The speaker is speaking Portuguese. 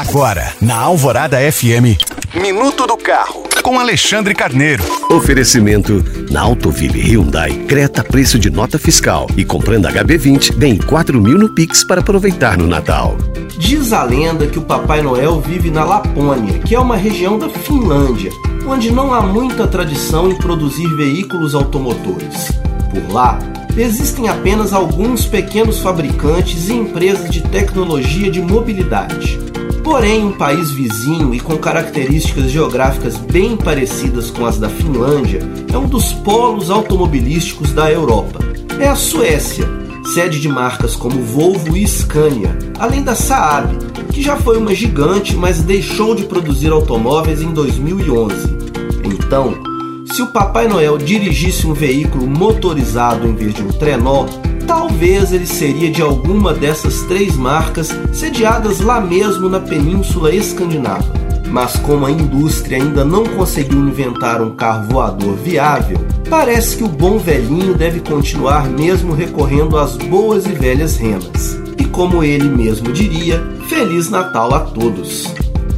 Agora, na Alvorada FM, Minuto do Carro, com Alexandre Carneiro. Oferecimento na Autoville Hyundai, Creta preço de nota fiscal e comprando HB20, ganhe 4 mil no Pix para aproveitar no Natal. Diz a lenda que o Papai Noel vive na Lapônia, que é uma região da Finlândia, onde não há muita tradição em produzir veículos automotores. Por lá, existem apenas alguns pequenos fabricantes e empresas de tecnologia de mobilidade. Porém, um país vizinho e com características geográficas bem parecidas com as da Finlândia é um dos polos automobilísticos da Europa. É a Suécia, sede de marcas como Volvo e Scania, além da Saab, que já foi uma gigante, mas deixou de produzir automóveis em 2011. Então, se o Papai Noel dirigisse um veículo motorizado em vez de um trenó, talvez ele seria de alguma dessas três marcas sediadas lá mesmo na Península Escandinava. Mas como a indústria ainda não conseguiu inventar um carro voador viável, parece que o bom velhinho deve continuar mesmo recorrendo às boas e velhas renas. E como ele mesmo diria, Feliz Natal a todos!